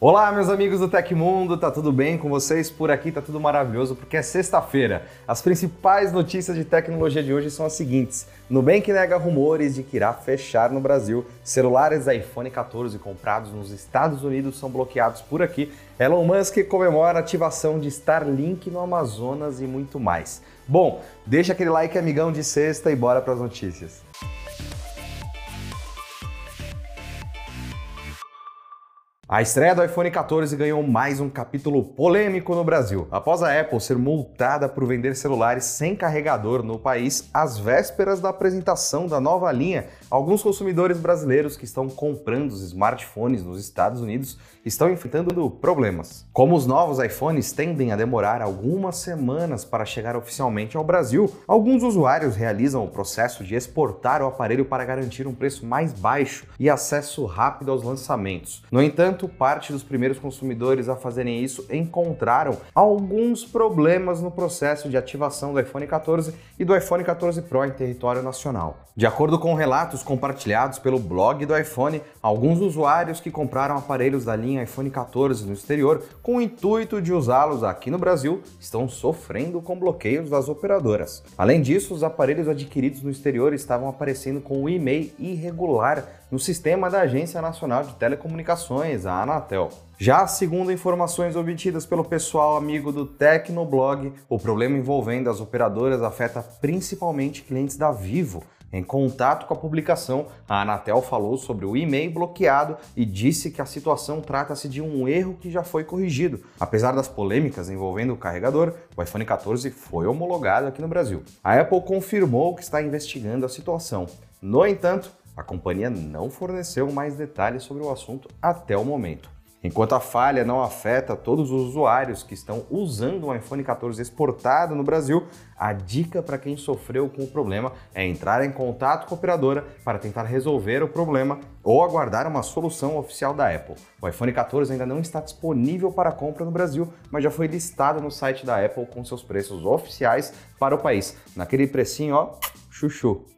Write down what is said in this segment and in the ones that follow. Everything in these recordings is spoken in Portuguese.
Olá, meus amigos do Tecmundo, tá tudo bem com vocês? Por aqui tá tudo maravilhoso porque é sexta-feira. As principais notícias de tecnologia de hoje são as seguintes: Nubank nega rumores de que irá fechar no Brasil. Celulares iPhone 14 comprados nos Estados Unidos são bloqueados por aqui. Elon Musk comemora a ativação de Starlink no Amazonas e muito mais. Bom, deixa aquele like amigão de sexta e bora para as notícias. A estreia do iPhone 14 ganhou mais um capítulo polêmico no Brasil, após a Apple ser multada por vender celulares sem carregador no país às vésperas da apresentação da nova linha. Alguns consumidores brasileiros que estão comprando os smartphones nos Estados Unidos estão enfrentando problemas. Como os novos iPhones tendem a demorar algumas semanas para chegar oficialmente ao Brasil, alguns usuários realizam o processo de exportar o aparelho para garantir um preço mais baixo e acesso rápido aos lançamentos. No entanto, parte dos primeiros consumidores a fazerem isso encontraram alguns problemas no processo de ativação do iPhone 14 e do iPhone 14 Pro em território nacional. De acordo com relatos compartilhados pelo blog do iPhone, alguns usuários que compraram aparelhos da linha iPhone 14 no exterior com o intuito de usá-los aqui no Brasil estão sofrendo com bloqueios das operadoras. Além disso, os aparelhos adquiridos no exterior estavam aparecendo com o e-mail irregular no sistema da Agência Nacional de Telecomunicações, a Anatel. Já segundo informações obtidas pelo pessoal amigo do Tecnoblog, o problema envolvendo as operadoras afeta principalmente clientes da Vivo. Em contato com a publicação, a Anatel falou sobre o e-mail bloqueado e disse que a situação trata-se de um erro que já foi corrigido. Apesar das polêmicas envolvendo o carregador, o iPhone 14 foi homologado aqui no Brasil. A Apple confirmou que está investigando a situação. No entanto, a companhia não forneceu mais detalhes sobre o assunto até o momento. Enquanto a falha não afeta todos os usuários que estão usando o iPhone 14 exportado no Brasil, a dica para quem sofreu com o problema é entrar em contato com a operadora para tentar resolver o problema ou aguardar uma solução oficial da Apple. O iPhone 14 ainda não está disponível para compra no Brasil, mas já foi listado no site da Apple com seus preços oficiais para o país, naquele precinho, ó, chuchu.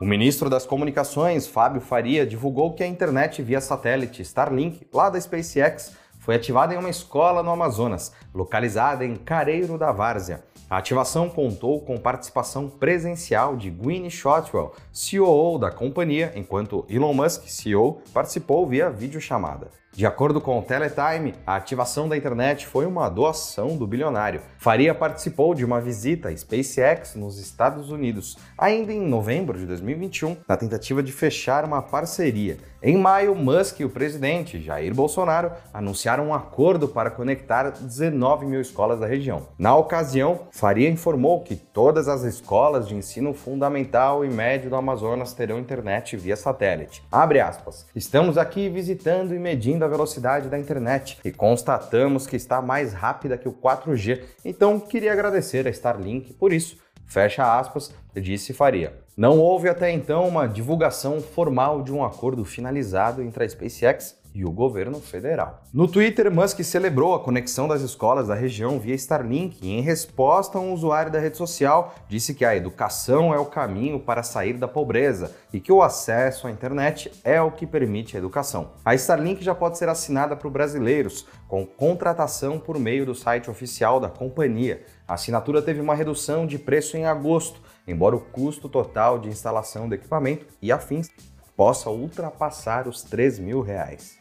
O ministro das Comunicações, Fábio Faria, divulgou que a internet via satélite Starlink, lá da SpaceX, foi ativada em uma escola no Amazonas, localizada em Careiro da Várzea. A ativação contou com participação presencial de Gwynne Shotwell, CEO da companhia, enquanto Elon Musk, CEO, participou via videochamada. De acordo com o Teletime, a ativação da internet foi uma doação do bilionário. Faria participou de uma visita à SpaceX nos Estados Unidos, ainda em novembro de 2021, na tentativa de fechar uma parceria. Em maio, Musk e o presidente Jair Bolsonaro anunciaram um acordo para conectar 19 mil escolas da região. Na ocasião, Faria informou que todas as escolas de ensino fundamental e médio do Amazonas terão internet via satélite. Abre aspas. Estamos aqui visitando e medindo da velocidade da internet e constatamos que está mais rápida que o 4G, então queria agradecer a Starlink por isso. Fecha aspas, disse Faria. Não houve até então uma divulgação formal de um acordo finalizado entre a SpaceX e o governo federal. No Twitter, Musk celebrou a conexão das escolas da região via Starlink e, em resposta a um usuário da rede social, disse que a educação é o caminho para sair da pobreza e que o acesso à internet é o que permite a educação. A Starlink já pode ser assinada por brasileiros, com contratação por meio do site oficial da companhia. A assinatura teve uma redução de preço em agosto, embora o custo total de instalação do equipamento e afins possa ultrapassar os 3 mil reais.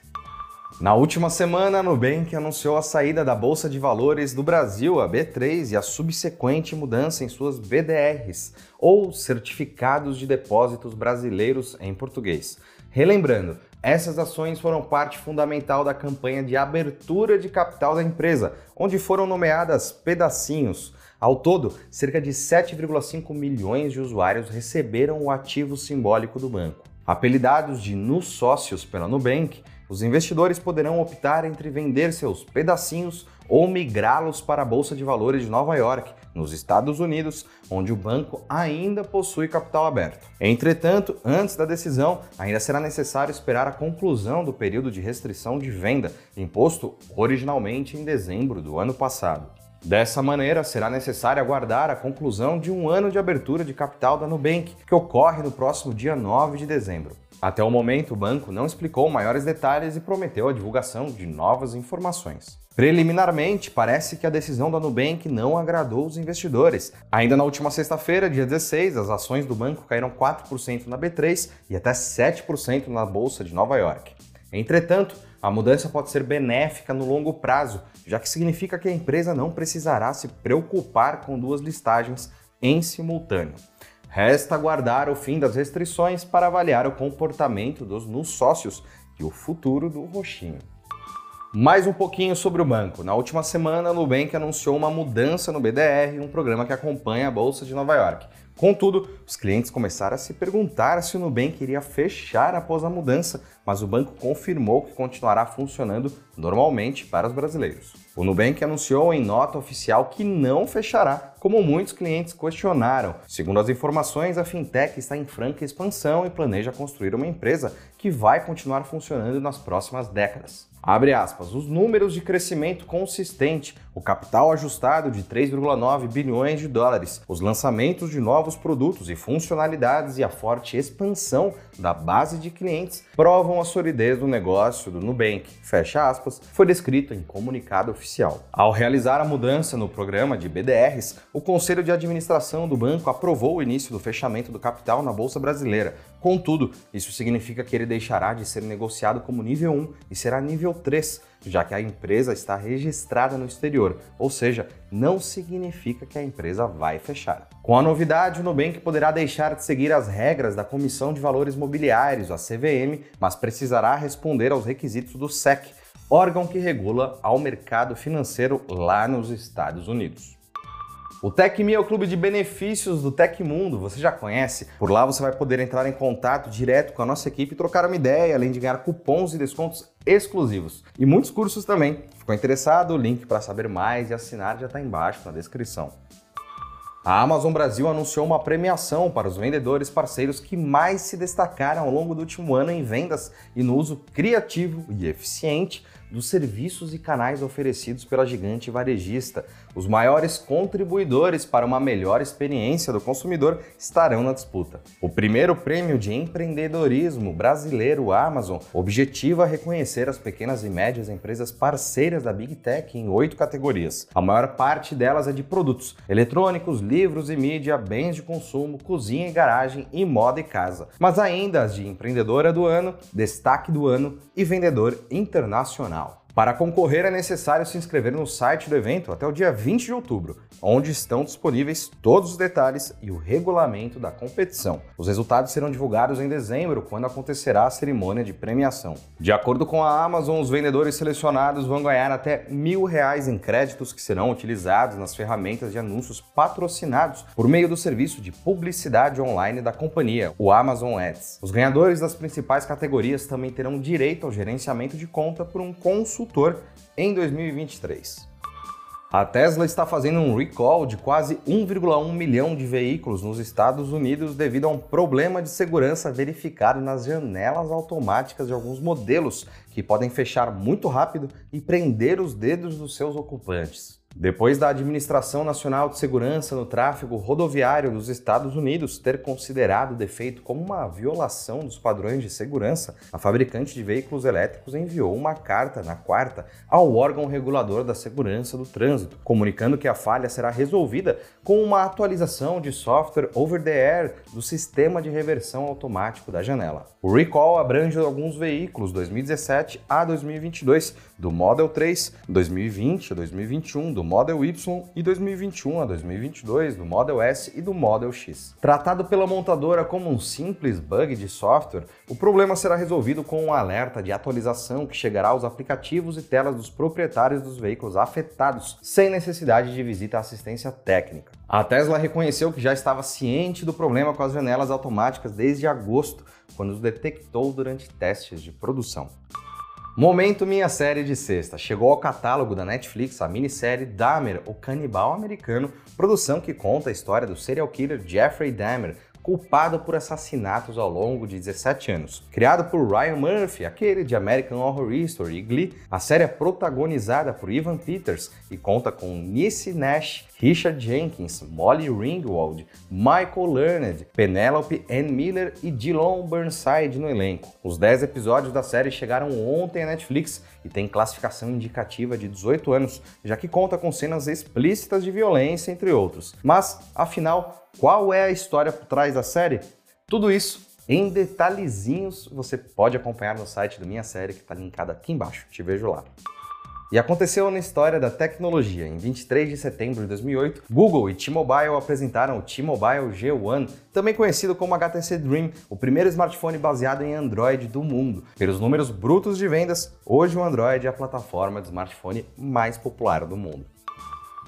Na última semana, a Nubank anunciou a saída da Bolsa de Valores do Brasil, a B3, e a subsequente mudança em suas BDRs, ou Certificados de Depósitos Brasileiros em português. Relembrando, essas ações foram parte fundamental da campanha de abertura de capital da empresa, onde foram nomeadas pedacinhos. Ao todo, cerca de 7,5 milhões de usuários receberam o ativo simbólico do banco. Apelidados de Nu Sócios pela Nubank, os investidores poderão optar entre vender seus pedacinhos ou migrá-los para a Bolsa de Valores de Nova York, nos Estados Unidos, onde o banco ainda possui capital aberto. Entretanto, antes da decisão, ainda será necessário esperar a conclusão do período de restrição de venda, imposto originalmente em dezembro do ano passado. Dessa maneira, será necessário aguardar a conclusão de um ano de abertura de capital da Nubank, que ocorre no próximo dia 9 de dezembro. Até o momento, o banco não explicou maiores detalhes e prometeu a divulgação de novas informações. Preliminarmente, parece que a decisão da Nubank não agradou os investidores. Ainda na última sexta-feira, dia 16, as ações do banco caíram 4% na B3 e até 7% na Bolsa de Nova York. Entretanto, a mudança pode ser benéfica no longo prazo, já que significa que a empresa não precisará se preocupar com duas listagens em simultâneo. Resta aguardar o fim das restrições para avaliar o comportamento dos nos sócios e o futuro do roxinho. Mais um pouquinho sobre o banco. Na última semana, o Nubank anunciou uma mudança no BDR, um programa que acompanha a Bolsa de Nova York. Contudo, os clientes começaram a se perguntar se o Nubank iria fechar após a mudança, mas o banco confirmou que continuará funcionando normalmente para os brasileiros. O Nubank anunciou em nota oficial que não fechará, como muitos clientes questionaram. Segundo as informações, a fintech está em franca expansão e planeja construir uma empresa que vai continuar funcionando nas próximas décadas. Abre aspas, os números de crescimento consistente, o capital ajustado de 3,9 bilhões de dólares, os lançamentos de novos produtos e funcionalidades e a forte expansão da base de clientes provam a solidez do negócio do Nubank, fecha aspas, foi descrito em comunicado oficial. Ao realizar a mudança no programa de BDRs, o Conselho de Administração do banco aprovou o início do fechamento do capital na Bolsa Brasileira. Contudo, isso significa que ele deixará de ser negociado como nível 1 e será nível 3, já que a empresa está registrada no exterior, ou seja, não significa que a empresa vai fechar. Com a novidade, o Nubank poderá deixar de seguir as regras da Comissão de Valores Mobiliários, a CVM, mas precisará responder aos requisitos do SEC, órgão que regula ao mercado financeiro lá nos Estados Unidos. O TecMe é o clube de benefícios do Tecmundo, você já conhece? Por lá você vai poder entrar em contato direto com a nossa equipe e trocar uma ideia, além de ganhar cupons e descontos exclusivos. E muitos cursos também. Ficou interessado? O link para saber mais e assinar já está embaixo na descrição. A Amazon Brasil anunciou uma premiação para os vendedores parceiros que mais se destacaram ao longo do último ano em vendas e no uso criativo e eficiente dos serviços e canais oferecidos pela gigante varejista. Os maiores contribuidores para uma melhor experiência do consumidor estarão na disputa. O primeiro prêmio de empreendedorismo brasileiro Amazon objetiva reconhecer as pequenas e médias empresas parceiras da Big Tech em oito categorias. A maior parte delas é de produtos eletrônicos, livros e mídia, bens de consumo, cozinha e garagem e moda e casa. Mas ainda as de empreendedora do ano, destaque do ano e vendedor internacional. Para concorrer é necessário se inscrever no site do evento até o dia 20 de outubro, onde estão disponíveis todos os detalhes e o regulamento da competição. Os resultados serão divulgados em dezembro, quando acontecerá a cerimônia de premiação. De acordo com a Amazon, os vendedores selecionados vão ganhar até mil reais em créditos que serão utilizados nas ferramentas de anúncios patrocinados por meio do serviço de publicidade online da companhia, o Amazon Ads. Os ganhadores das principais categorias também terão direito ao gerenciamento de conta por um consultor consultor em 2023. A Tesla está fazendo um recall de quase 1,1 milhão de veículos nos Estados Unidos devido a um problema de segurança verificado nas janelas automáticas de alguns modelos que podem fechar muito rápido e prender os dedos dos seus ocupantes. Depois da Administração Nacional de Segurança no Tráfego Rodoviário dos Estados Unidos ter considerado o defeito como uma violação dos padrões de segurança, a fabricante de veículos elétricos enviou uma carta na quarta ao órgão regulador da segurança do trânsito, comunicando que a falha será resolvida com uma atualização de software over the air do sistema de reversão automático da janela. O recall abrange alguns veículos 2017 a 2022, do Model 3, 2020 a 2021, do Model Y e 2021 a 2022 do Model S e do Model X. Tratado pela montadora como um simples bug de software, o problema será resolvido com um alerta de atualização que chegará aos aplicativos e telas dos proprietários dos veículos afetados, sem necessidade de visita à assistência técnica. A Tesla reconheceu que já estava ciente do problema com as janelas automáticas desde agosto, quando os detectou durante testes de produção. Momento Minha Série de Sexta. Chegou ao catálogo da Netflix a minissérie Dahmer, o canibal americano, produção que conta a história do serial killer Jeffrey Dahmer, culpado por assassinatos ao longo de 17 anos. Criado por Ryan Murphy, aquele de American Horror Story e Glee, a série é protagonizada por Ivan Peters e conta com Niecy Nash, Richard Jenkins, Molly Ringwald, Michael Learned, Penelope Ann Miller e Dylan Burnside no elenco. Os 10 episódios da série chegaram ontem à Netflix e tem classificação indicativa de 18 anos, já que conta com cenas explícitas de violência, entre outros. Mas, afinal, qual é a história por trás da série? Tudo isso em detalhezinhos você pode acompanhar no site do Minha Série, que está linkado aqui embaixo. Te vejo lá. E aconteceu na história da tecnologia. Em 23 de setembro de 2008, Google e T-Mobile apresentaram o T-Mobile G1, também conhecido como HTC Dream, o primeiro smartphone baseado em Android do mundo. Pelos números brutos de vendas, hoje o Android é a plataforma de smartphone mais popular do mundo.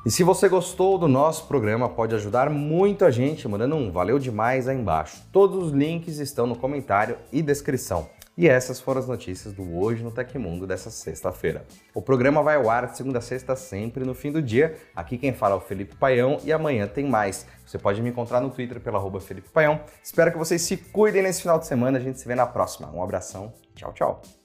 E se você gostou do nosso programa, pode ajudar muito a gente mandando um valeu demais aí embaixo. Todos os links estão no comentário e descrição. E essas foram as notícias do Hoje no Tecmundo dessa sexta-feira. O programa vai ao ar de segunda a sexta, sempre no fim do dia. Aqui quem fala é o Felipe Paião e amanhã tem mais. Você pode me encontrar no Twitter pela arroba Felipe Paião. Espero que vocês se cuidem nesse final de semana. A gente se vê na próxima. Um abração. Tchau, tchau.